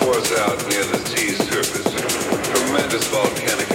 pours out near the sea surface, tremendous volcanic.